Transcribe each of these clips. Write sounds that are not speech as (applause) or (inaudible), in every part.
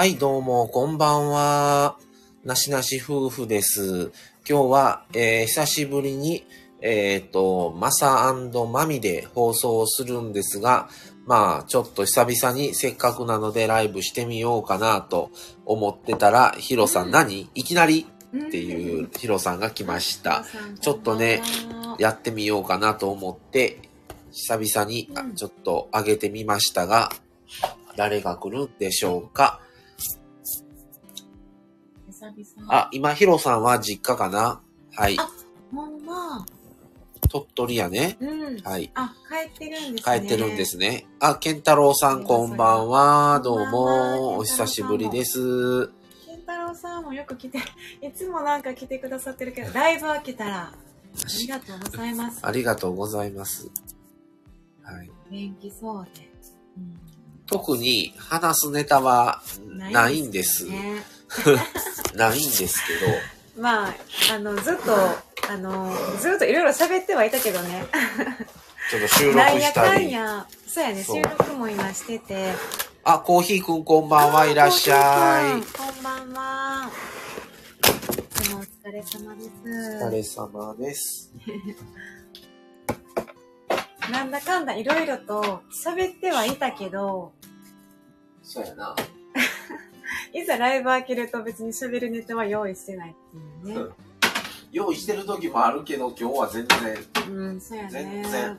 はい、どうも、こんばんは。なしなし夫婦です。今日は、えー久しぶりに、えっ、と、マサマミで放送をするんですが、まあ、ちょっと久々にせっかくなのでライブしてみようかなと思ってたら、ヒロさん何？いきなり？っていうヒロさんが来ました。ちょっとね、やってみようかなと思って、久々にちょっと上げてみましたが、誰が来るんでしょうか？久々。あ、今、ヒロさんは実家かな？はい。あほんま。鳥取やね。うん。はい。あ、帰ってるんです帰ね。ってるんで。すね。あ、ケンタロウさんこんばんは。どうも。お久しぶりです。健太郎さんもよく来て、いつもなんか来てくださってるけど、ライブは来たら、ありがとうございます。ありがとうございます。はい。元気そうで。特に話すネタはうんないんです。ね。(laughs) ないんですけど。まあ、あの、ずっと、あの、ずっといろいろ喋ってはいたけどね。ちょっと収録なんやかしたり。んや、そうやね、収録も今してて。あ、コーヒーくんこんばんはいらっしゃい。こんばんは。いつもお疲れ様です。お疲れ様です。なんだかんだいろいろと喋ってはいたけど、そうやな。いざライブ開けると別に喋るネタは用意してないっていうね。用意してる時もあるけど、今日は全然、うん、そうやね。全然。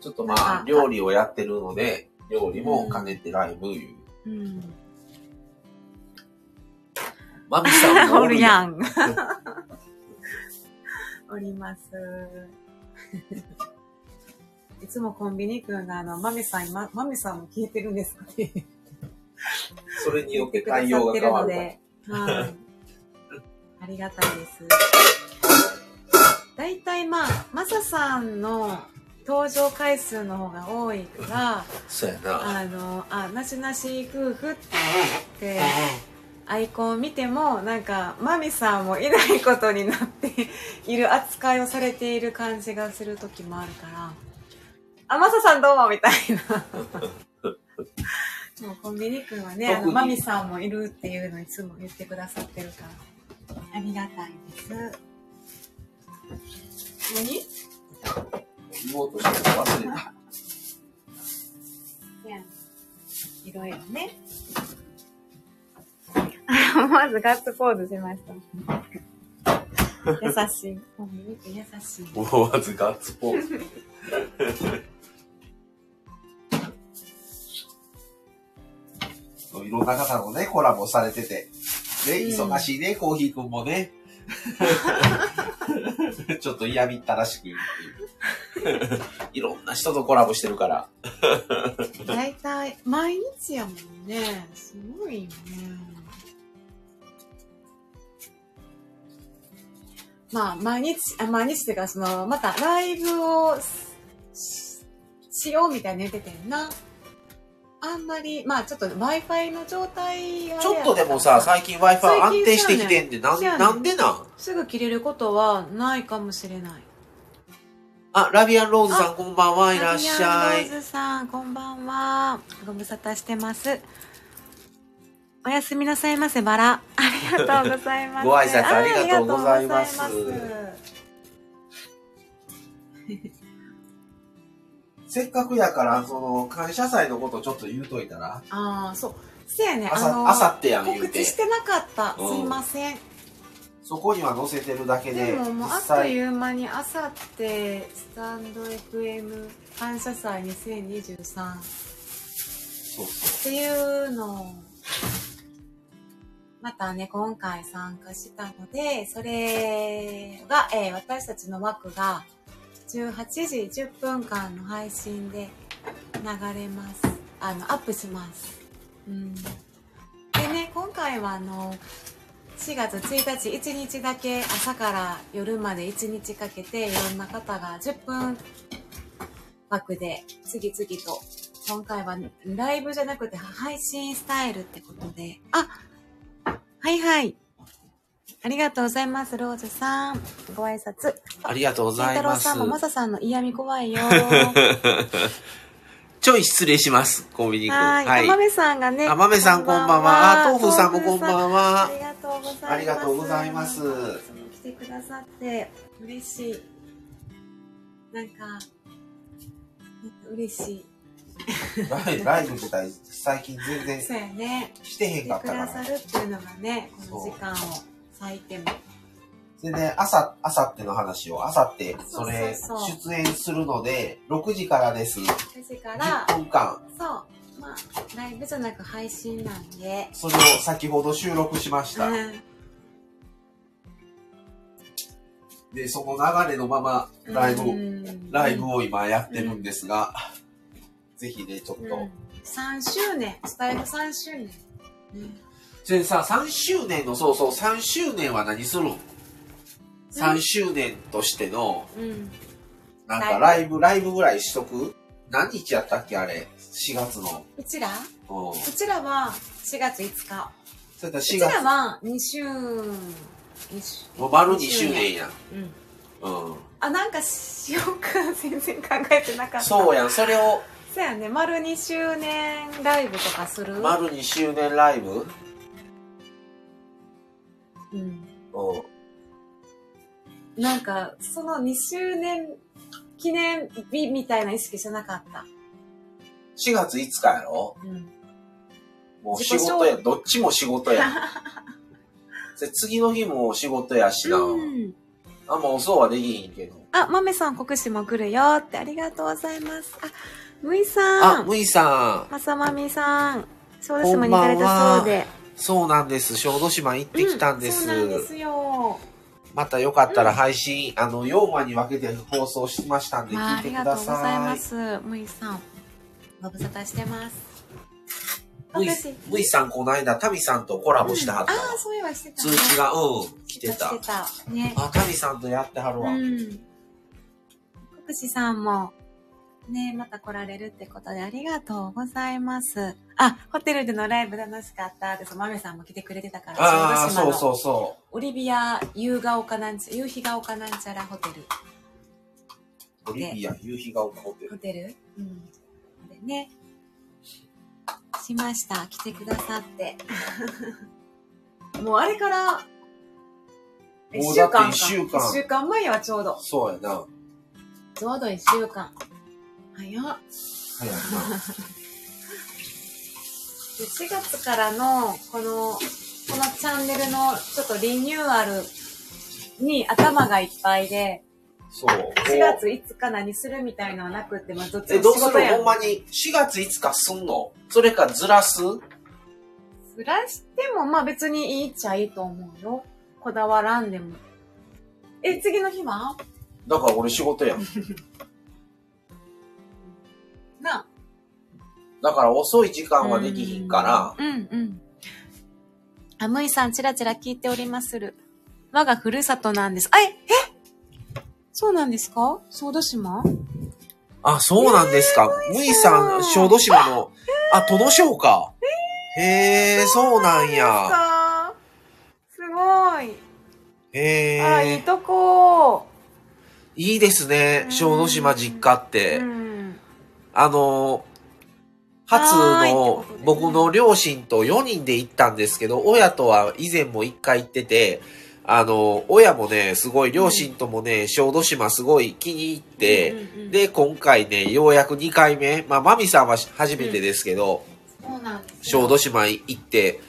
ちょっとまあ、料理をやってるので、料理も兼ねてライブいう。うん。マミさんもおるやん。(laughs) おります。いつもコンビニくんがあの、マミさん今、マミさんも聞いてるんですかね？それによって対応が変わるので、はい。ありがたいです。大体まあ、マサさんの登場回数の方が多いから、ら。そうやな。あの、あ、なしなし夫婦って、アイコンを見ても、なんか、マミさんもいないことになっている扱いをされている感じがする時もあるから、あ、マサさんどうもみたいな。もうコンビニ君はね、あの、特にマミさんもいるっていうのをいつも言ってくださってるから、ありがたいです。何？言おうとして忘れた。いやいろいろね。(laughs) まずガッツポーズしました。優しい。(laughs) 優しい。思わずガッツポーズ。ろんな方のね、コラボされてて。ね、うん忙しいね、コーヒーくんもね。(laughs) ちょっと嫌みったらしく言うっていう。いろんな人とコラボしてるから。大体、毎日やもんね。すごいよね。まあ、毎日、あ毎日っていうか、その、またライブをししようみたいに言っててんな。あんまり、まあちょっと Wi-Fi の状態がちょっとでもさ、最近 Wi-Fi 安定してきてんで、なんなんでなん？すぐ切れることはないかもしれない。あ、ラビアンローズさんこんばんはいらっしゃいラビアンロ。ーズさん、こんばんは。ご無沙汰してます。おやすみなさいませ、バラ。ありがとうございます。(laughs) ご挨拶ありがとうございますせっかくやから、その、感謝祭のことちょっと言うといたら？ああ、そう。せやね、あの、あさってやん言うて告知。してなかった。うんすいません。そこには載せてるだけで、でももうあ実っと際、いう間にあさってスタンド FM 感謝祭2023っそうそていうのをまたね今回参加したのでそれが、えー私たちの枠が18時10分間の配信で流れます。あのアップします、うん、でね今回はあの4月1日1日だけ朝から夜まで1日かけていろんな方が10分枠で次々と。今回はライブじゃなくて配信スタイルってことで。あはいはい。ありがとうございますローズさんご挨拶う。ありがとうございます健太郎さん。もマサさんの嫌味怖いよ (laughs) ちょい失礼します、コンビニ君。はい。はい。あまめさんがね。あまめさんこんばんは。あ、豆腐さんもこんばんあは。りがとうございます。ありがとうございます来てくださって、嬉しい。なんか、なんか嬉しい。ライライブ自体最近全然そうやね。してへん来かってたから。くださるっていうのがね、この時間を割いても。それで、朝、朝っての話を、朝って、それ、出演するので、6時からです。9時から、10分間。そう、まあ、ライブじゃなく配信なんで、それを先ほど収録しました。うんで、その流れのまま、ライブを、うんライブを今やってるんですが、ぜひね、ちょっと。うん、3周年、スタイル3周年。うんそれでさ、3周年の、そうそう、3周年は何するん ?3 周年としての、うん。なんかライブ、ライブぐらいしとく？何日やったっけあれ？4月の。うちら？うん。うちらは4月5日。それから4うち月ら、は2周、2周もう丸2周年やん。うん。うん。あ、なんかしようか全然考えてなかった。そうやん。それを、そうやね。丸2周年ライブとかする？丸2周年ライブ？うん。うん。なんか、その2周年記念日みたいな意識してなかった？4月5日やろ？うん。もう仕事や。どっちも仕事や。(laughs) で次の日も仕事やしな。うん。あんま遅うはできひんけど。あ、まめさん、国士も来るよってありがとうございます。あ、むいさあ、ん。むいさん。まさまみさん。小豆島に行かれたそうで。そうなんです。小豆島行ってきたんです。うんそうなんですよ。またよかったら配信、あの、4話に分けて放送しましたんでまあ、聞いてくありがとうごださい。ざいます。むいさん。ご無沙汰してます。むい私むいさん、この間、タミさんとコラボしてはったわ。ああ、そういえばしてた、通知が、うん、来てたし。てた。ね。あ、タミさんとやってはるわ。うん。国士さんも、ね、また来られるってことでありがとうございます。あ、ホテルでのライブ楽しかったです。まめさんも来てくれてたから、ああ、そうそうそオリビア夕が丘なんちゃ、夕日が丘なんちゃらホテル。う。オリビア、夕日が丘ホテル。ホテル？うん。でね。しました。来てくださって。(laughs) もうあれから、もうだってか一週間一週間前はちょうど。そうやな。ちょうど一週間。早っ。早いな。で4月からの、この、このチャンネルのちょっとリニューアルに頭がいっぱいで、そう。4月5日何するみたいのはなくって、まあどっちえ、もどうする？ほんまに、4月5日すんの？それかずらす？ずらしても、まあ別にいいっちゃいいと思うよ。こだわらんでも。え、次の日は？だから俺仕事やん。(laughs) だから遅い時間はできひんから、うんうん。あ、むいさん、ちらちら聞いておりまする。我がふるさとなんです。あ、え、え？そうなんですか？小豆島？あ、そうなんですか。むいさん、小豆島の、あ、殿庄か。へえ、そうなんや。さすごい。へあら、いいえ、とこ。いいですね、小豆島実家っうて。ん。あの、初の僕の両親と4人で行ったんですけど、親とは以前も1回行ってて、あの、親もね、すごい、両親ともね、小豆島すごい気に入って、で、今回ね、ようやく2回目、まあ、マミさんは初めてですけど、小よ。豆島行って、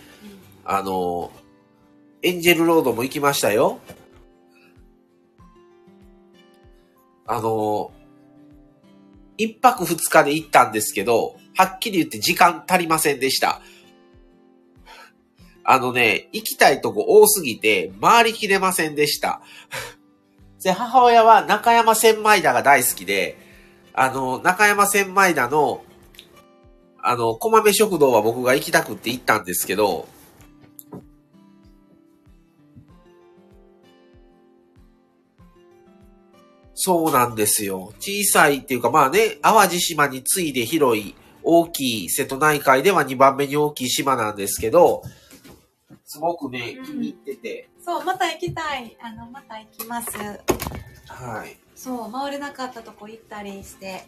あの、エンジェルロードも行きましたよ。あの、一泊二日で行ったんですけど、はっきり言って時間足りませんでした。あのね、行きたいとこ多すぎて、回りきれませんでした。で、母親は中山千枚田が大好きで、あの、中山千枚田の、あの、小豆食堂は僕が行きたくって行ったんですけど、そうなんですよ。小さいっていうかまあね、淡路島に次いで広い、大きい瀬戸内海では2番目に大きい島なんですけど、すごくね、うん気に入ってて、そう、また行きたい。あの、また行きます。はい。そう、回れなかったとこ行ったりして。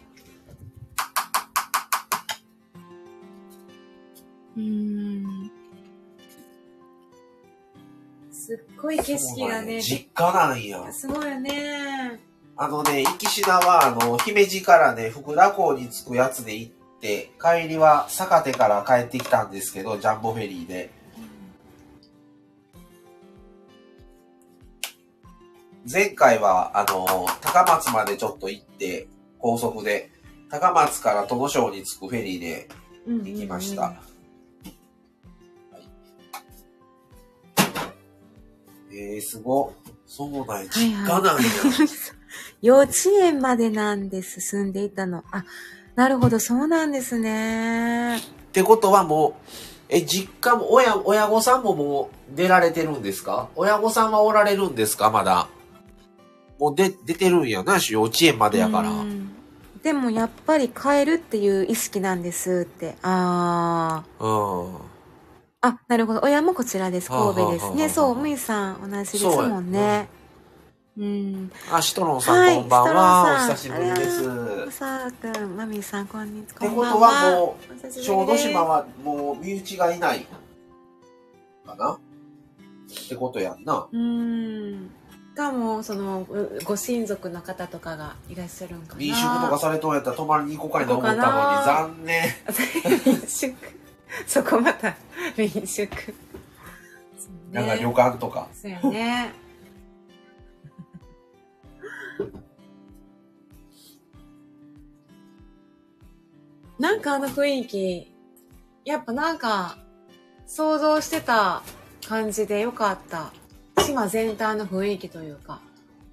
うーん。すっごい景色がね、実家なんや。すごいよね。あのね、行きしなは、あの、姫路からね、福田港に着くやつで行って、帰りは坂手から帰ってきたんですけど、ジャンボフェリーで。前回は、あの、高松までちょっと行って、高速で、高松から戸野省に着くフェリーでうん行きました。はいえー、すご。そうなん実家なんや。(laughs) 幼稚園までなんです、住んでいたの。あ、なるほど、そうなんですね。ってことはもう、え、実家も、親、親御さんももう出られてるんですか？親御さんはおられるんですか？まだ。もう出、出てるんやなし、幼稚園までやから。うんでもやっぱり帰るっていう意識なんですって。あうん。あ。あ、なるほど。親もこちらです。神戸ですね。はあはあはあはあそう、むいさん同じですもんね。うん。あ、シトロンさん、はいこんばんは。お久シしぶりです。トさあくん、まみさん、こんにちは。ってことはもう、小豆島はもう身内がいない。かなってことやんな。うん。かも、その、うご親族の方とかがいらっしゃるんかな。民宿とかされとんやったら泊まりに行こうかいと思ったのに、残念。(laughs) 民宿。そこまた、民宿。なんか旅館とか。そうやね。なんかあの雰囲気、やっぱなんか、想像してた感じでよかった。島全体の雰囲気というか。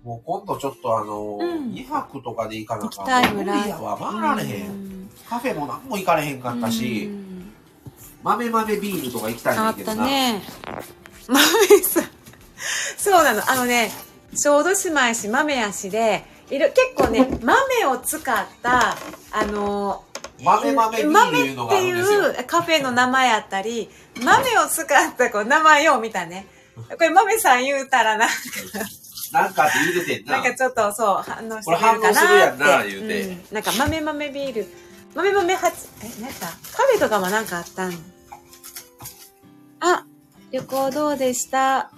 もう今度ちょっとあの、うん2泊とかで行かなあかん行きたらい無理やわ、回られへん。うんカフェも何も行かれへんかったし、うん豆豆ビールとか行きたいんあっだけどな。たね。豆さん。そうなの。あのね、小豆島やし豆やしで、いろ結構ね、豆を使った、あの、豆豆ビールいうのがあるんですよ。豆っていうカフェの名前やったり、豆を使ったこう名前を見たね。(laughs) これ豆さん言うたらな、なんかって言うててんな。なんかちょっとそう、反応してるかなって。反応するやんな言うてんなんか豆豆ビール。豆豆八、え、なんか、カフェとかもなんかあったんあ、旅行どうでした？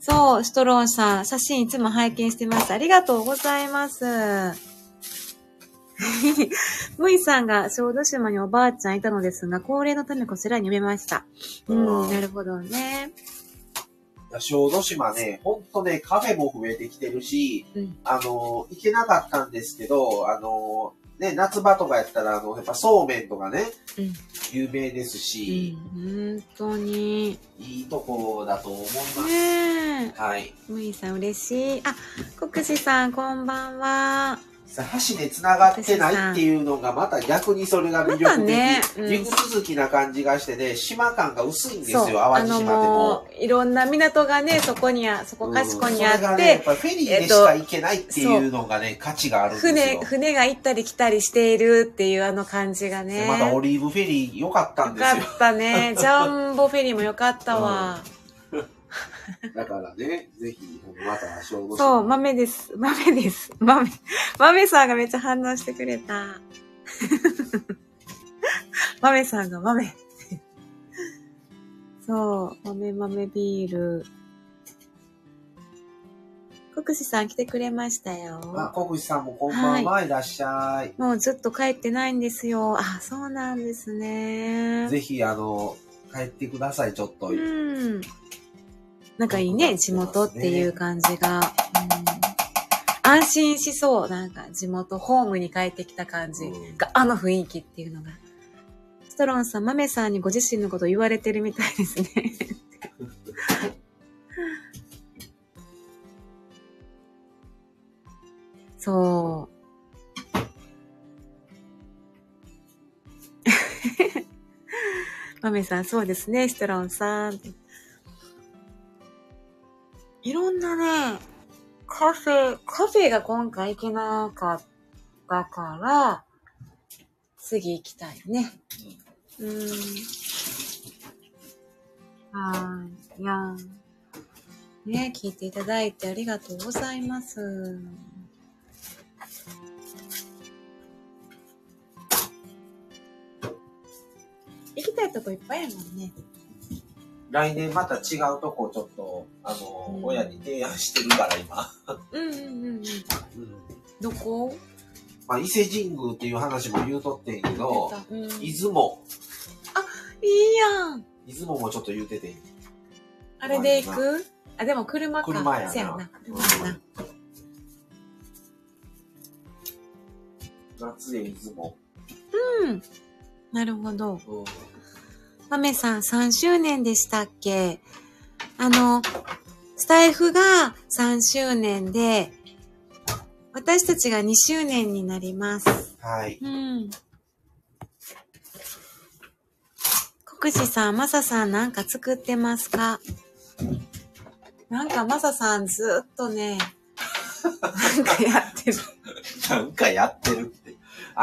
そう、ストローンさん、写真いつも拝見してます。ありがとうございます。(laughs) むいさんが小豆島におばあちゃんいたのですが、高齢のためこちらに読めました。うん、うんなるほどね。小豆島ね、ほんとね、カフェも増えてきてるし、うんあの、行けなかったんですけど、あの、ね、夏場とかやったら、あの、やっぱそうめんとかね、うん有名ですうし、ん、本当に。いいとこだと思います。ねえ。はい。むいさん嬉しい。あ、国士さんこんばんは。さ箸で繋がってないっていうのがまた逆にそれが魅力的、ねうん陸続きな感じがしてね島感が薄いんです。よ淡路島でもいろんな港がね、そこにあ、そこかしこにあって、ねやっぱフェリーでしか行けないっていうのがね、価値があるんですよ船、船が行ったり来たりしているっていうあの感じがね。でまたオリーブフェリー良かったんですよよかったね。ジャンボフェリーもよかったわ。(laughs) だからねぜひまた小豆島そう、豆です。豆です。豆。豆さんがめっちゃ反応してくれた。(laughs) 豆さんが豆。そう、豆豆ビール。国士さん来てくれましたあよ。小口さんもこんばんは、い、らっしゃいもうずっと帰ってないんですよ。あ、そうなんですね。ぜひあの帰ってくださいちょっと、うん。なんかいいね、地元っていう感じが。うん、安心しそう。なんか地元、ホームに帰ってきた感じうんが、あの雰囲気っていうのが。ストロンさん、マメさんにご自身のこと言われてるみたいですね。(laughs) そう。(laughs) マメさん、そうですね、ストロンさん。いろんなね、カフェ、カフェが今回行けなかったから、次行きたいね。うん。はい。やね、聞いていただいてありがとうございます。行きたいとこいっぱいやもんね。来年また違うとこちょっと、あの、うん親に提案してるから今。うんうんうんうん。うん。どこ？まあ、伊勢神宮っていう話も言うとってんけど、うん、い出雲。いやん。出雲もちょっと言うててん。あれで行く？あ、でも車か。車やなせやな。車やな。夏へ出雲。うん。なるほど。うん。マメさん3周年でしたっけ？あの、スタイフが3周年で、私たちが2周年になります。はい。うん。国士さん、マサさんなんか作ってますか？なんかマサさんずっとね、(laughs) なんかやってる。なんかやってる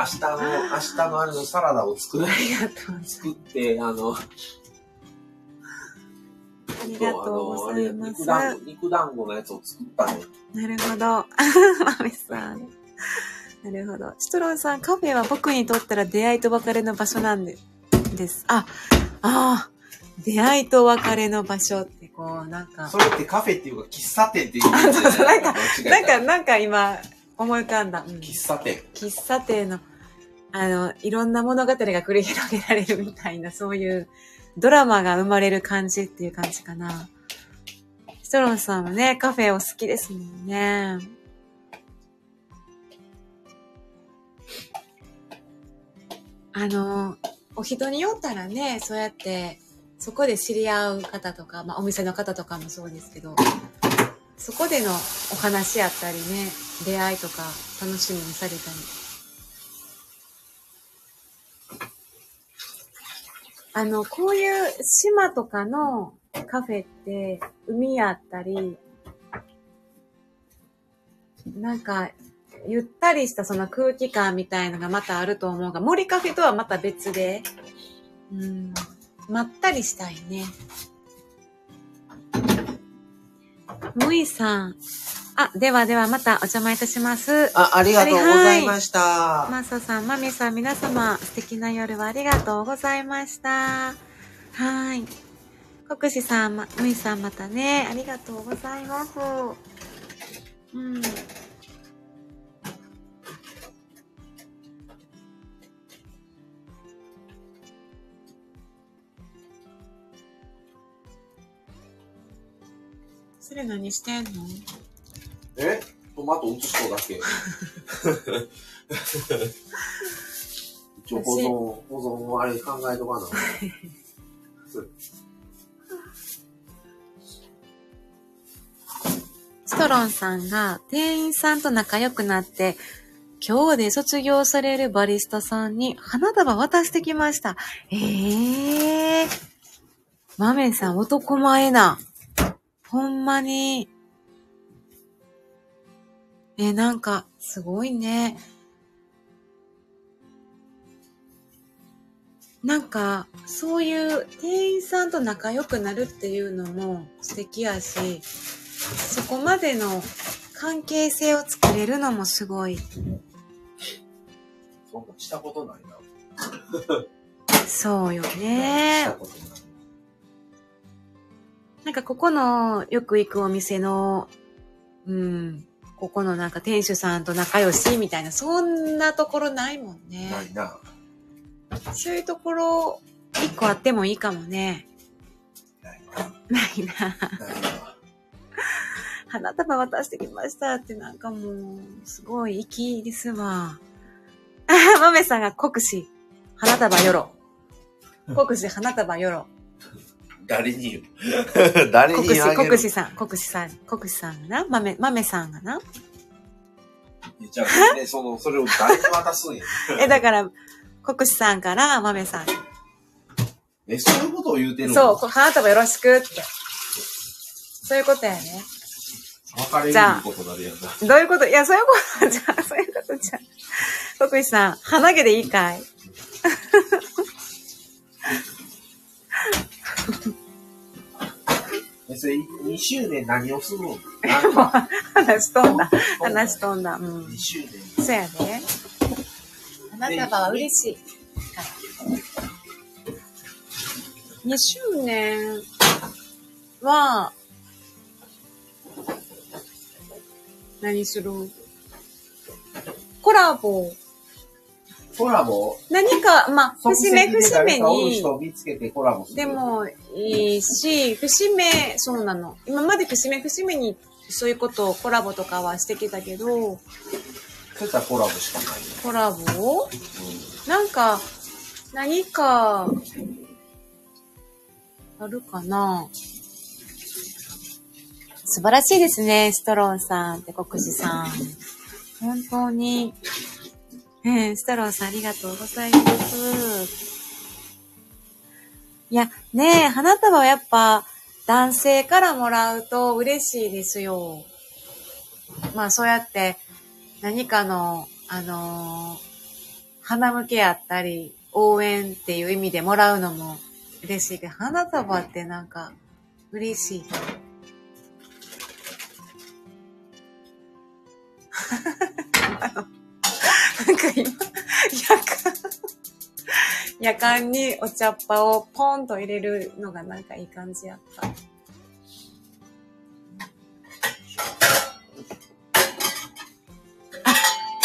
日の、明日のあれのサラダを作るあ、りがとう。作って、あの、ありがとうございます。肉団子、肉団子のやつを作ったね。なるほど。(laughs) マメさん。なるほど。シトロンさん、カフェは僕にとったら出会いと別れの場所なんでです。あ、ああ、出会いと別れの場所って、こう、なんかそ、れってカフェっていうか喫茶店っていう。あそうそうなんかなんか、なんか今、思い浮かんだ。うん喫茶店。喫茶店の、あの、いろんな物語が繰り広げられるみたいな、そういうドラマが生まれる感じっていう感じかな。シトロンさんはね、カフェお好きですもんね。あの、お人によったらね、そうやって、そこで知り合う方とか、まあお店の方とかもそうですけど、そこでのお話やったりね、出会いとか楽しみにされたり。あの、こういう島とかのカフェって海やったり、なんか、ゆったりしたその空気感みたいのがまたあると思うが、森カフェとはまた別で、うん、まったりしたいね。むいさん。あ、ではではまたお邪魔いたします。あ、ありがとうございました。マサさん、マミさん、皆様、素敵な夜はありがとうございました。はい。国士さん、ま、むいさんまたね、ありがとうございます。うん。それ何してんのえ？トマト移しとうだけ？一応保存、保存あれ考えとかな。(laughs) ストロンさんが店員さんと仲良くなって、今日で卒業されるバリスタさんに花束渡してきました。ええー。マメさん男前な。ほんまに。え、なんか、すごいね。なんか、そういう店員さんと仲良くなるっていうのも素敵やし、そこまでの関係性を作れるのもすごい。そんなしたことないな。そうよね。なんかここのよく行くお店の、うん、ここのなんか店主さんと仲良しみたいな、そんなところないもんね。ないな。そういうところ、一個あってもいいかもね。ないな。ないな。ないな。花束渡してきましたってなんかもう、すごい粋ですわ。あ (laughs) 豆さんが国士、花束よろ。国士、花束よろ。誰に言う？(laughs) 誰国士、にあげる？国士さん、国士さん、国士さんがな、豆、豆さんがな？じゃあ、ね、(laughs) その、それを誰に渡すんや？(laughs) え、だから、国士さんから豆さんに。え、そういうことを言うてるの？そう、こ花束よろしくって。そういうことやね。別れるじゃあことになるやんな。どういうこと？いや、そういうことじゃあ、そういうことじゃあ。国士さん、鼻毛でいいかい？え、(laughs) それ、2周年何をするの？話飛んだ。話飛んだ。(laughs) うん。2周年。そうやで。花束は嬉しい。2周年は、何する？コラボ。コラボ？何か、まあ、節目節目に。で、もいいし、節目、そうなの。今まで節目節目にそういうことをコラボとかはしてきたけど、そういったらコラボしかないね。コラボ？うなんか、何か、あるかな？素晴らしいですね、ストロンさんって国士さん。本当に。えー、ストロンさんありがとうございます。いや、ねえ、花束はやっぱ男性からもらうと嬉しいですよ。まあそうやって何かの、あのー花向けやったり、応援っていう意味でもらうのも嬉しいけど、花束ってなんか嬉しい。夜間にお茶っ葉をポンと入れるのがなんかいい感じやった。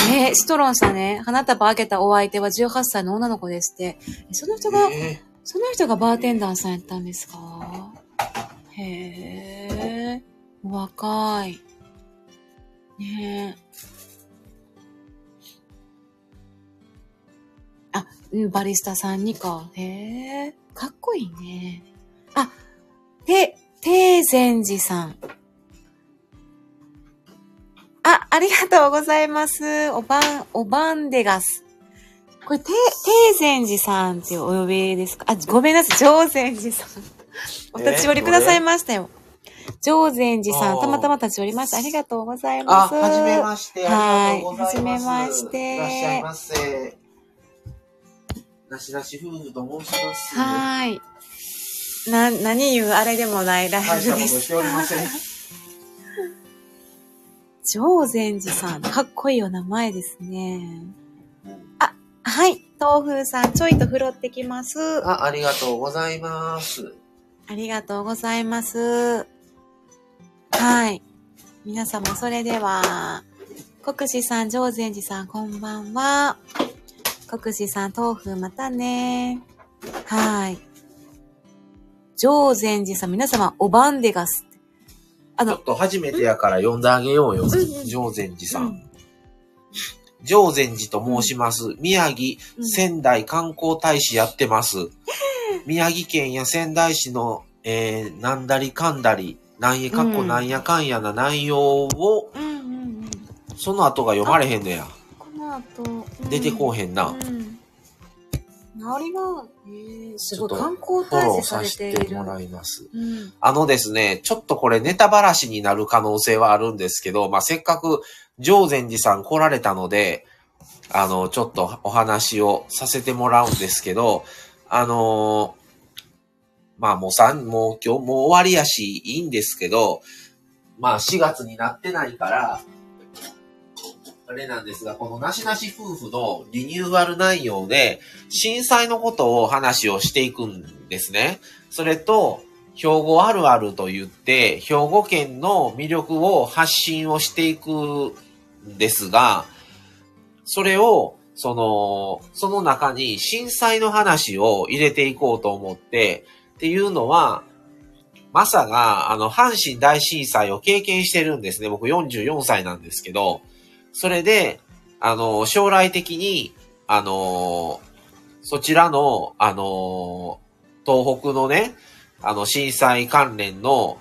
ねえ、シトロンさんね、花束あげたお相手は18歳の女の子ですって。えその人が、えその人がバーテンダーさんやったんですか？へえ、お若い。ねえ。うんバリスタさんにか。へえ、かっこいいね。あ、て、て禅寺さん。あ、ありがとうございます。おばん、おばんでがす。これ、て、て禅寺さんってお呼びですか？あ、ごめんなさい。上禅寺さん。(laughs) お立ち寄りくださいましたよ。上禅寺さん、たまたま立ち寄りました。ありがとうございあ、ます。はじめまして。はいはじめましていらっしゃいませ。なしなし夫婦と申します。はーい。な、何言うあれでもないライブです。ことしておりません。上禅寺さん、かっこいいお名前ですね。はい。豆腐さん、ちょいと拾ってきます。あ、ありがとうございます。ありがとうございます。はい。皆様、それでは、国士さん、上禅寺さん、こんばんは。国士さん、豆腐、またね。はい。上禅寺さん、皆様、おばんでがす。あのちょっ、と初めてやから呼んであげようよ。上禅寺さ。うんん上禅寺と申します。宮城、うん仙台観光大使やってます。(laughs) 宮城県や仙台市の、えー、なんだりかんだり、なんやかっこうんなんやかんやな内容を、うんうんうん。その後が読まれへんのや。この後、うん出てこうへんな。うん。周りが、えー、すごいちょっと観光大使さされている。せてもらいます。うん。あのですね、ちょっとこれネタばらしになる可能性はあるんですけど、まあ、せっかく上禅寺さん来られたので、あの、ちょっとお話をさせてもらうんですけど、あのーまあもう三、もう今日もう終わりやしいいんですけど、まあ4月になってないから、あれなんですが、このなしなし夫婦のリニューアル内容で、震災のことを話をしていくんですね。それと、兵庫あるあると言って、兵庫県の魅力を発信をしていくんですが、それを、その、その中に震災の話を入れていこうと思って、っていうのは、マサが、あの、阪神大震災を経験してるんですね。僕44歳なんですけど、それで、あの、将来的に、あの、そちらの、あの、東北のね、あの、震災関連の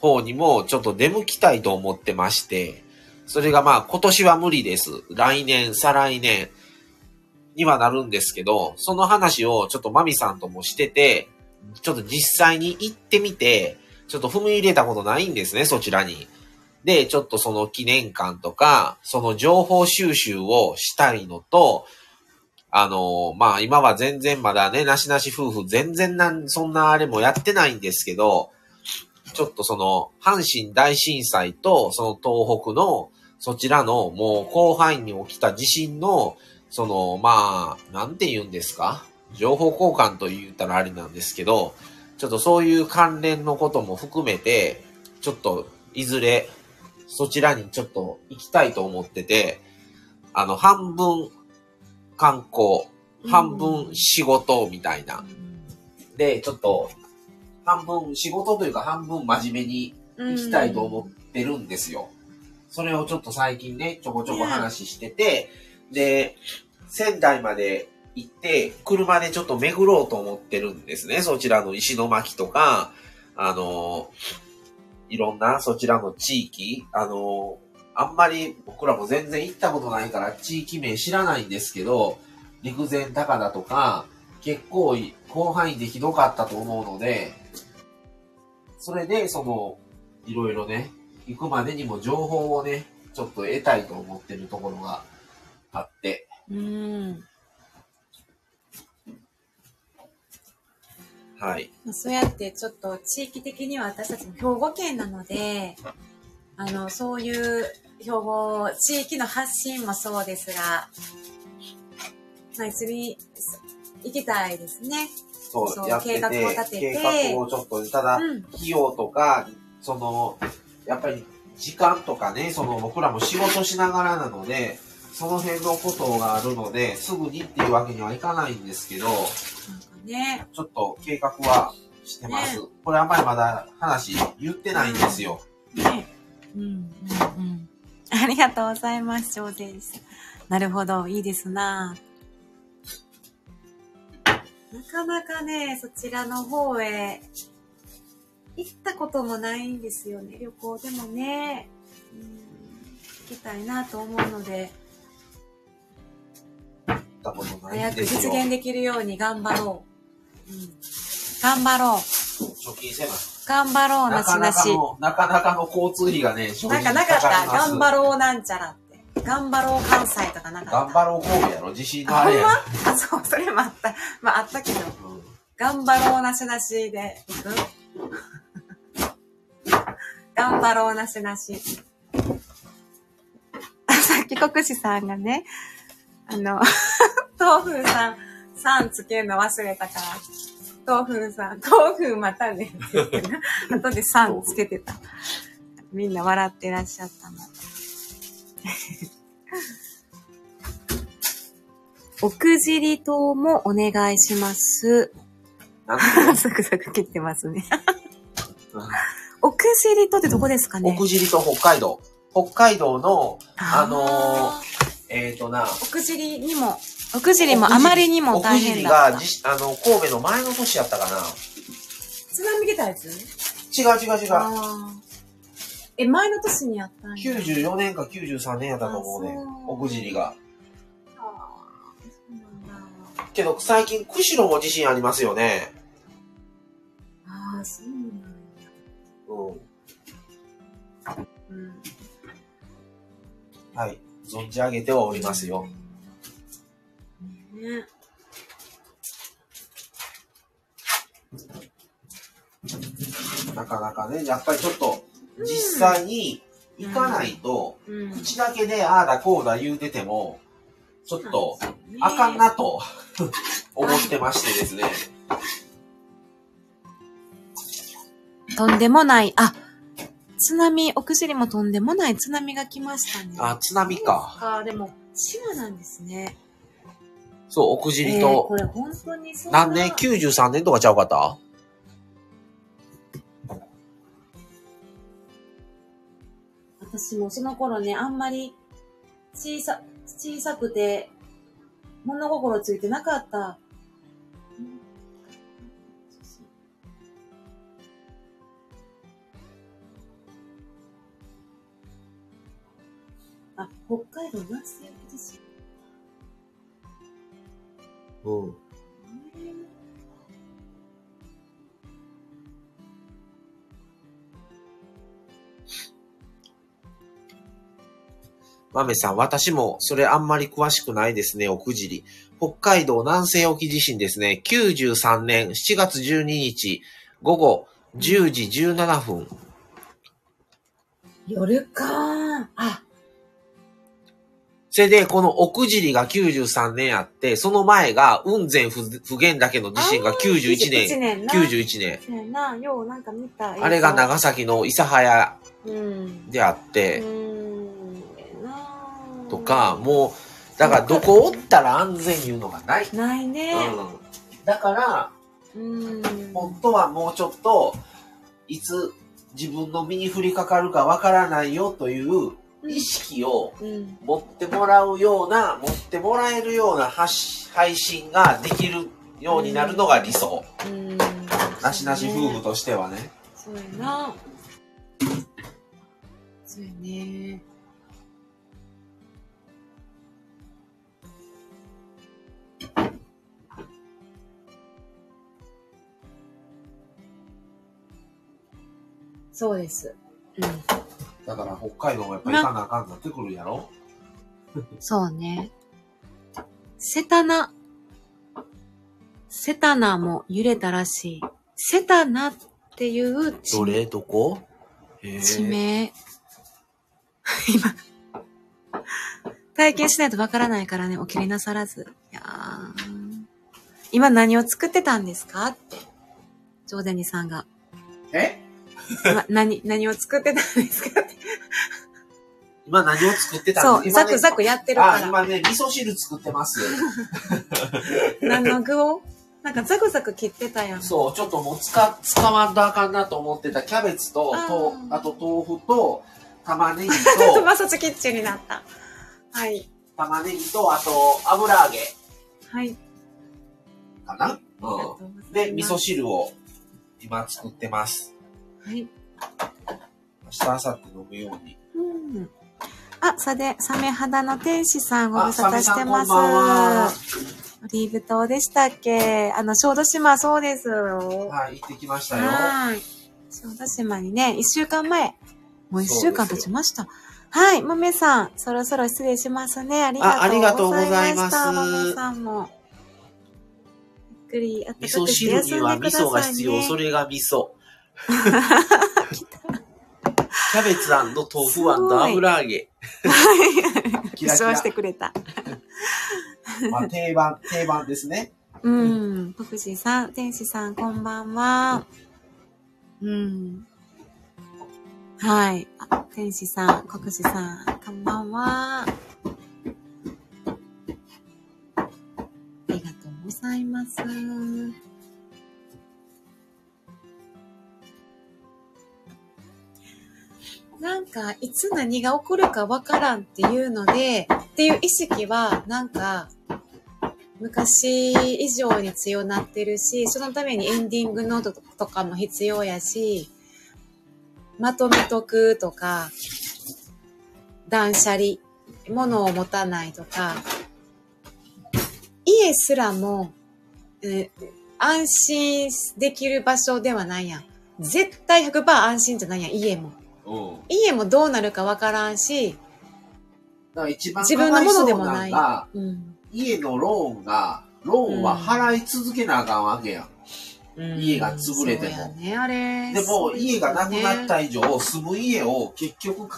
方にもちょっと出向きたいと思ってまして、それがまあ今年は無理です。来年、再来年にはなるんですけど、その話をちょっとマミさんともしてて、ちょっと実際に行ってみて、ちょっと踏み入れたことないんですね、そちらに。で、ちょっとその記念館とか、その情報収集をしたいのと、あの、まあ今は全然まだね、なしなし夫婦全然なん、そんなあれもやってないんですけど、ちょっとその、阪神大震災と、その東北の、そちらのもう広範囲に起きた地震の、その、まあ、なんて言うんですか？情報交換と言ったらあれなんですけど、ちょっとそういう関連のことも含めて、ちょっといずれそちらにちょっと行きたいと思ってて、あの、半分観光、半分仕事みたいな。で、ちょっと、半分仕事というか半分真面目に行きたいと思ってるんですよ。それをちょっと最近ね、ちょこちょこ話してて、で、仙台まで行って、車でちょっと巡ろうと思ってるんですね。そちらの石巻とか、あの、いろんなそちらの地域、あの、あんまり僕らも全然行ったことないから地域名知らないんですけど、陸前高田とか、結構広範囲でひどかったと思うので、それで、その、いろいろね、行くまでにも情報をね、ちょっと得たいと思ってるところがあって。うん。はい。そうやってちょっと地域的には私たちも兵庫県なので、あの、そういう兵庫、地域の発信もそうですが、まあ、一緒に行きたいですね。そう、そうやってて計画を立てて。計画をちょっと、ただ、うん、費用とか、その、やっぱり時間とかね、その僕らも仕事しながらなので、その辺のことがあるので、すぐにっていうわけにはいかないんですけど、ね、ちょっと計画はしてます。ね、これあんまりまだ話言ってないんですよ。ね。うんうんうん。ありがとうございます。上手です。なるほど。いいですななかなかね、そちらの方へ行ったこともないんですよね。旅行でもね。うん、行きたいなと思うので。早く実現できるように頑張ろう。うん、頑張ろう。貯金せな。頑張ろうなしなし。なかなかの交通費がね、なんかなかった。頑張ろうなんちゃらって。頑張ろう関西とかなかった。頑張ろう神戸やろ地震のあれや。(laughs) あ、そう、それもあった。まああったけど。うん、頑張ろうなしなしで行く頑張ろうなしなし。(laughs) さっき国士さんがね、あの、(laughs) 豆腐さん、さんつけるの忘れたから、豆腐さん、豆腐またねって言ってな。後でさんつけてた。みんな笑ってらっしゃったの。奥尻糖もお願いします。サ (laughs) クサク切ってますね。奥尻島ってどこですかね？奥尻島北海道。北海道の、あのー、えっ、ー、とな。奥尻にも、奥尻もあまりにも大変だった。奥尻が、あの、神戸の前の年やったかな。津波出たやつ？違う違う違う。え、前の年にやったんや。94年か93年やったと思うね。奥尻が。けど最近釧路も地震ありますよね。ああ、そうなんうん。はい。存じ上げてはおりますよ。ね。なかなかね、やっぱりちょっと、実際に行かないと、口だけでああだこうだ言うてても、ちょっと、あかんなと (laughs) 思ってましてですね。とんでもない。あ、津波、奥尻もとんでもない津波が来ましたね。あ、津波か。か、でも、島なんですね。そう、奥尻と。えー、これ本当にそう何年 ?93 年とかちゃうかった？私もその頃ね、あんまり小さ、小さくて、物心ついてなかったあ、北海道南西沖地震。うん。豆さん、私もそれあんまり詳しくないですね、奥尻。北海道南西沖地震ですね。93年7月12日午後10時17分。夜かあ、それで、この奥尻が93年あって、その前が雲仙不不言だけの地震が91年。年な。91年。そうやな。ようなんか見た。あれが長崎の諫早うん。であって、とか、もう、だからどこおったら安全いうのがない。ないね。うん。だから、うん。本当はもうちょっと、いつ自分の身に降りかかるかわからないよという意識をうん。持ってもらうような、持ってもらえるような配信ができるようになるのが理想。うん。なしなし夫婦としてはね。そうやな。そうやね。そうです。うん。だから北海道もやっぱり行かなあかんなってくるやろ？そうね。セタナ。セタナも揺れたらしい。セタナっていう地どれ？どこ？へえ地名。(laughs) 今、体験しないとわからないからね、お切りなさらず。いやー今何を作ってたんですか？って。ジョーデニさんが。え？今何、(laughs) 何を作ってたんですか？って。今何を作ってたそう、の今ねザクザクやってるかあ、ら。今ね、味噌汁作ってます。何の具を？なんかザクザク切ってたやん。そう、ちょっともう使、使わんとあかんなと思ってたキャベツと、あーとあと豆腐と、玉ねぎちょっとと、(laughs) マサチキッチンになった。はい。玉ねぎと、あと油揚げはい。かな？うん。で、味噌汁を今作ってます。はい。明日、明後日飲むように。うん。あ、さで、サメ肌の天使さんご無沙汰してます。オリーブ島でしたっけ？あの、小豆島そうですよ。はい、行ってきましたよ。はい。小豆島にね、一週間前。もう一週間経ちました。はい、豆さん、そろそろ失礼しますね。ありがとうございました。あありがとうございます豆さんも。ゆっくり、あった味噌かくして汁には味休んでください、ね。噌が必要。それが味噌。(laughs) キャベツ豆腐油揚げ。キラキラしてくれた。まあ、定番、定番ですね。うん。国士さん、天使さん、こんばんは。うん。はい。あ天使さん、国士さん、こんばんは。ありがとうございます。なんか、いつ何が起こるかわからんっていうので、っていう意識は、なんか、昔以上に強なってるし、そのためにエンディングノートとかも必要やし、まとめとくとか、断捨離、物を持たないとか、家すらも、え安心できる場所ではないやん。絶対100%安心じゃないやん、家も。家もどうなるかわからんし、から一番自分のものでもかないうん。家のローンが、ローンは払い続けなあかんわけやん。家が潰れても。ね、あれ。でも、家がなくなった以上、住む家を結局、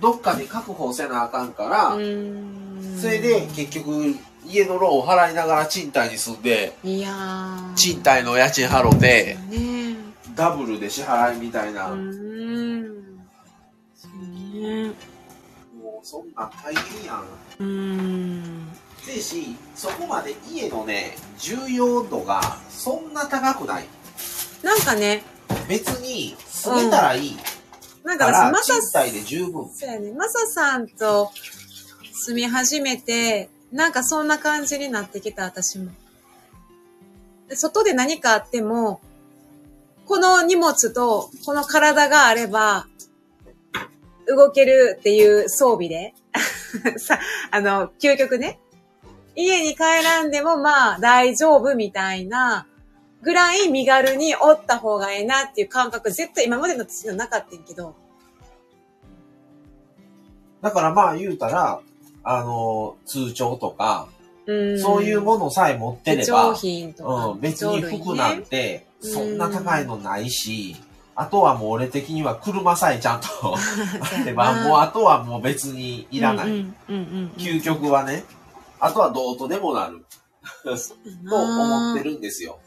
どっかで確保せなあかんから、うん。それで結局、家のローンを払いながら賃貸に住んで、いやー。賃貸の家賃払って、ね。ダブルで支払いみたいな、うもん。ね。うそんなん大変やん。うん。せやし、そこまで家のね、重要度がそんな高くない。なんかね、別に住めたらいいなんかから、私、マサ賃貸で十分。そうやね、マサさんと住み始めて、なんかそんな感じになってきた、私も。で外で何かあっても、この荷物とこの体があれば、動けるっていう装備で、(laughs) さ、あの、究極ね。家に帰らんでもまあ大丈夫みたいなぐらい身軽におった方がええなっていう感覚絶対今までの私のなかったんやけど。だからまあ言うたら、あの、通帳とか、うんそういうものさえ持ってれば化粧、品とか。うん、別に服なんて、そんな高いのないし、あとはもう俺的には車さえちゃんと (laughs) あれば、もうあとはもう別にいらない。究極はね。あとはどうとでもなると思ってる。るんですよ。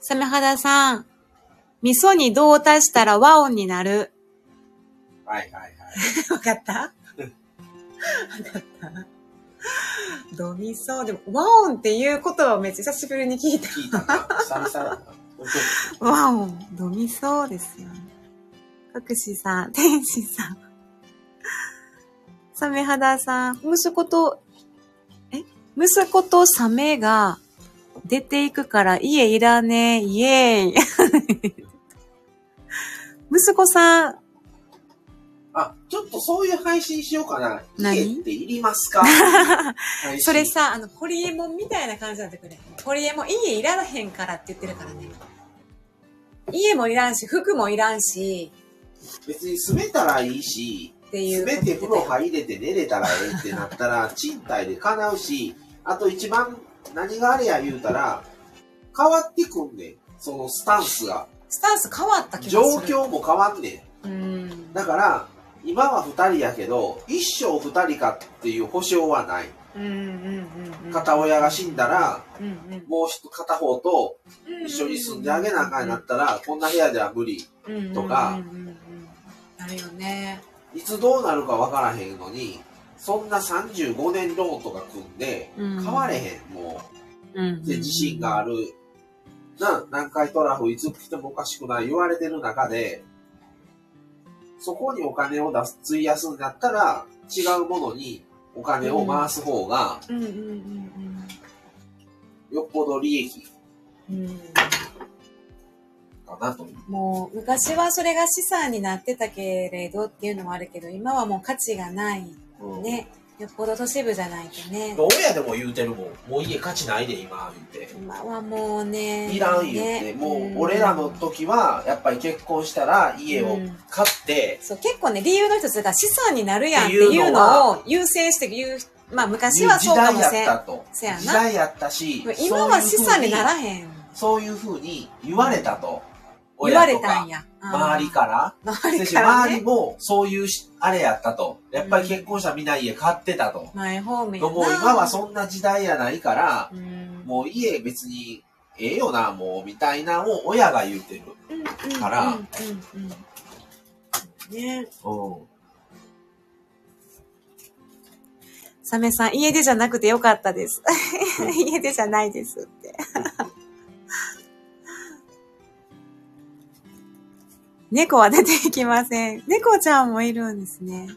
サメ肌さん、味噌にどう足したら和音になる？はいはいはい。(laughs) わかった？わかったドミソ。でも、和音っていう言葉をめっちゃ久しぶりに聞いた。聞いたな。久々だな。わお、飲みそうですよね。福士さん、天使さん。サメ肌さん、息子と、え？息子とサメが出ていくから家いらねえ、イエーイ。息子さん、あ、ちょっとそういう配信しようかな。何？家っていりますか？(laughs) それさ、あの、ホリエモンみたいな感じになってくれ。ホリエモン、家いらへんからって言ってるからね。家もいらんし、服もいらんし、別に住めたらいいし、っていう住めて風呂。入れて寝れたらええってなったら、(laughs) 賃貸で叶うし、あと一番何があれや言うたら、変わってくんねん。そのスタンスが。スタンス変わった気がす状る。況も変わんねん。うん。だから、今は二人やけど、一生二人かっていう保証はない。うんうんうんうん。片親が死んだら、うんうんもう一片方と一緒に住んであげなあかんになったら、こんな部屋では無理。とかうんうんうんうんなるよね。いつどうなるかわからへんのに、そんな35年ローンとか組んで、うん変われへん、もうんう。で、自信がある。な、南海トラフいつ来てもおかしくない言われてる中で、そこにお金を出す、費やすんだったら、違うものにお金を回す方が、よっぽど利益うんうん。かなと。もう昔はそれが資産になってたけれどっていうのもあるけど、今はもう価値がない。うんね。よっぽど都市部じゃないとね。親でも言うてるもん。もう家価値ないで、今、言うて。今はもうね。いらん言うて、ねもう俺らの時は、やっぱり結婚したら家を買って、そう、結構ね、理由の一つが資産になるやんっていうのを優先して言う、まあ昔はそうかもしれん。時代やったと。せやな時代やったし、今は資産にならん。へん。そういうふうに言われたと。言われ親とかたんや。周りから。ら。周りでから周りね。もそういうしあれやったと。やっぱり結婚したみんな家買ってたと。マイホームやな。もう今はそんな時代やないから、うん、もう家別にええよな、もう、みたいなのを親が言うてる。からねうん。サメさん、家出じゃなくてよかったです。(laughs) 家出じゃないですって。猫は出ていきません。猫ちゃんもいるんですね。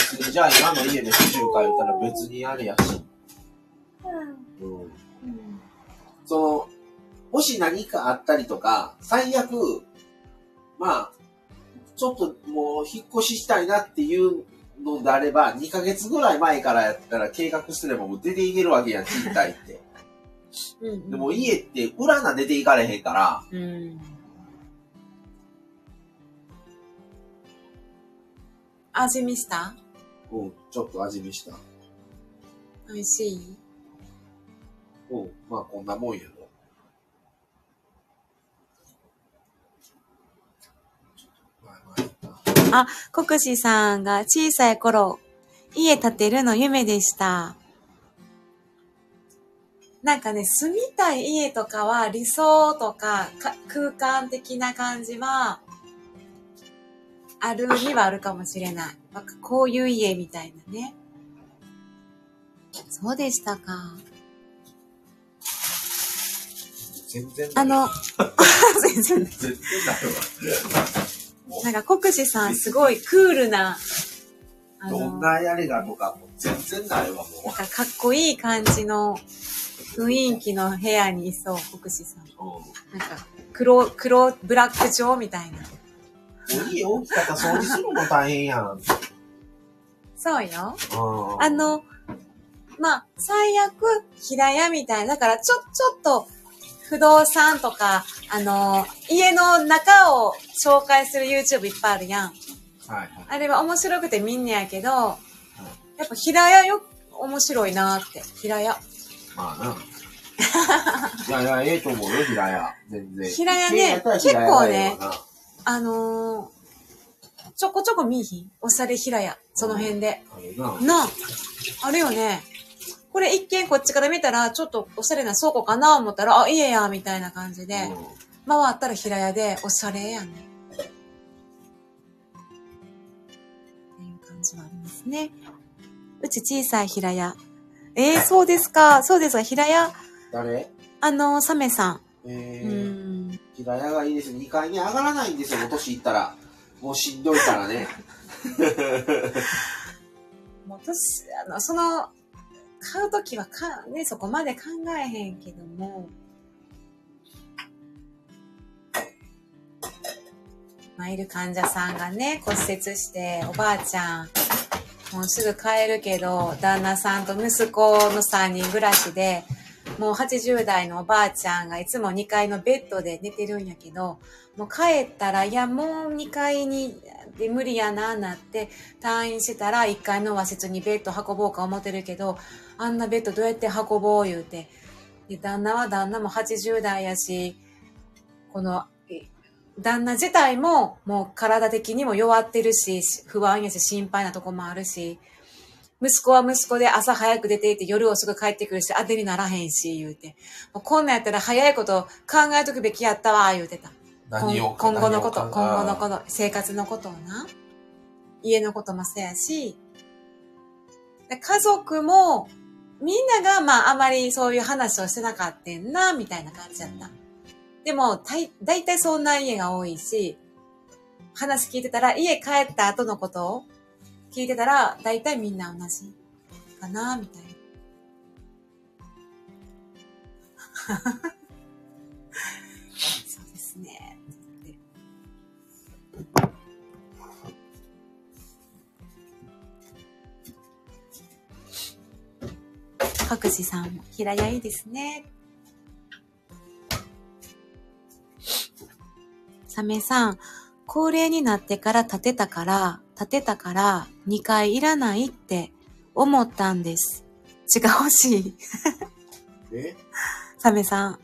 別にじゃあ今の家で主従か言ったら別にあれやし。うんうん。その、もし何かあったりとか、最悪、まあ、ちょっともう引っ越ししたいなっていうのであれば、2ヶ月ぐらい前からやったら計画すればもう出ていけるわけやん、賃貸って。うんでも家って裏な出ていかれへんから、うん。味見した？うん、ちょっと味見した。美味しい？うん、まあこんなもんやろ。ちょっとまあまああ、国士さんが小さい頃、家建てるの夢でした。なんかね、住みたい家とかは理想とかか空間的な感じは、あるにはあるかもしれない。なんかこういう家みたいなね。そうでしたか。全然あの、(laughs) 全然全然なんか国士さんすごいクールな、あどんの、なやれがとかも全然ないわ、もなんかかっこいい感じの雰囲気の部屋にいそう、国士さん。う。うん。なんか、黒、黒、ブラック調みたいな。もう家大きかったら掃除するのも大変やん。うん。そうよ。ああ、の、まあ、最悪、平屋みたいな。だから、ちょ、ちょっと、不動産とか、あの、家の中を紹介する YouTube いっぱいあるやん。はいはい。あれは面白くて見んねやけど、やっぱ平屋よ、面白いなって。平屋。まあな。いやいや、ええと思うよ、平屋。全然。平屋ね平やったら平屋がええわなあのー、ちょこちょこ見いひん？おしゃれ平屋。その辺で。あ。なあ、あるよね。これ一見こっちから見たら、ちょっとおしゃれな倉庫かな思ったら、あ、家や、みたいな感じで。うん回ったら平屋で、おしゃれやね。っていう感じはありますね。うち小さい平屋。えー、そうですか。そうですか。平屋、誰？あの、サメさん。うえー、ん。平屋がいいです。2階に上がらないんですよ、年いったら。もうしんどいからね。(laughs) もう私、あの、その、買うときはか、ね、そこまで考えへんけども、参る患者さんがね、骨折して、おばあちゃん、もうすぐ帰るけど、旦那さんと息子の3人暮らしで、もう80代のおばあちゃんがいつも2階のベッドで寝てるんやけど、もう帰ったら、いや、もう2階に、で無理やな、なって、退院してたら1階の和室にベッド運ぼうか思ってるけど、あんなベッドどうやって運ぼう？言うて。で、旦那は旦那も80代やし、この、え旦那自体ももう体的にも弱ってるし、不安やし心配なとこもあるし、息子は息子で朝早く出て行って夜遅く帰ってくるし、当てにならへんし、言うて。もうこんなんやったら早いこと考えとくべきやったわ、言うてた。何を今今後のこと、今後のこと、生活のことをな。家のこともそうやし、で家族も、みんなが、まあ、あまりそういう話をしてなかったんな、みたいな感じだった。でも、たい、だいたいそんな家が多いし、話聞いてたら、家帰った後のことを聞いてたら、大体みんな同じかな、みたいな。各自さんも平屋いいですね。サメさん、高齢になってから建てたから、建てたから2階いらないって思ったんです。違う欲しい。え？サメさん。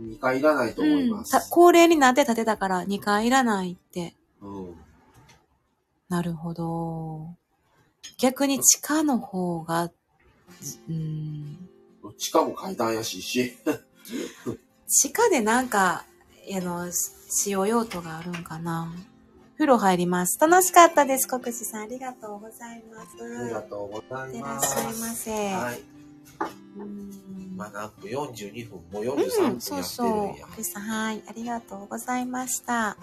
?2 階いらないと思います。た高齢になって建てたから2階いらないって。うん。なるほど。逆に地下の方が、うん、地下も階段やしし。地下でなんか、あの、使用用途があるんかな。風呂入ります。楽しかったです、国士さん。ありがとうございます。ありがとうございってらいまっしゃいす。ませ。はい。うんまあ、何分 ?42 分。もう43うん、分やってるそうそうんや。。国士さん、はい。ありがとうございました。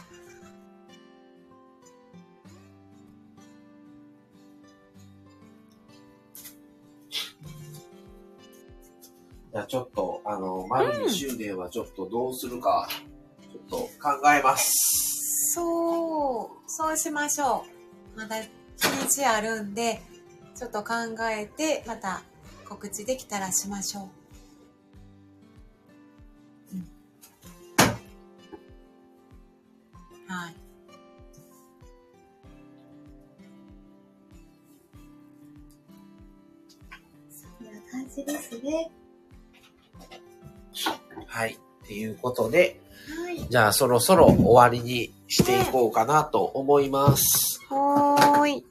じゃあちょっと、あの、丸2周年はちょっとどうするか、ちょっと考えます。そう、そうしましょう。まだ日にちあるんで、ちょっと考えて、また告知できたらしましょう。うんはい。そんな感じですね。はい。っていうことで、はい。じゃあそろそろ終わりにしていこうかなと思います。はーい。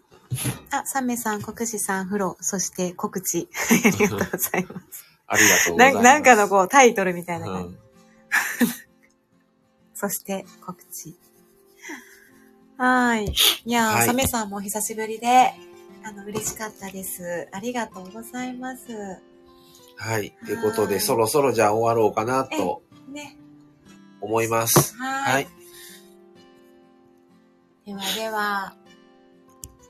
あ、サメさん、国士さん、風呂、そして告知。ありがとうございます。(laughs) ありがとうございます。ななんかのこう、タイトルみたいな感じ。うん (laughs) そして、告知。はーい。いやー、はいサメさんもお久しぶりで、あの、嬉しかったです。ありがとうございます。はい。ということで、はいそろそろじゃあ終わろうかなとね。思います。はーい。はい。ではでは、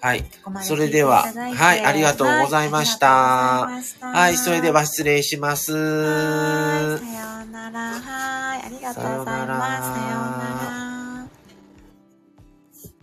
はい。それでははいありがとうございましたはいはい。それでは失礼します。さようなら。はい。ありがとうございます。さようなら。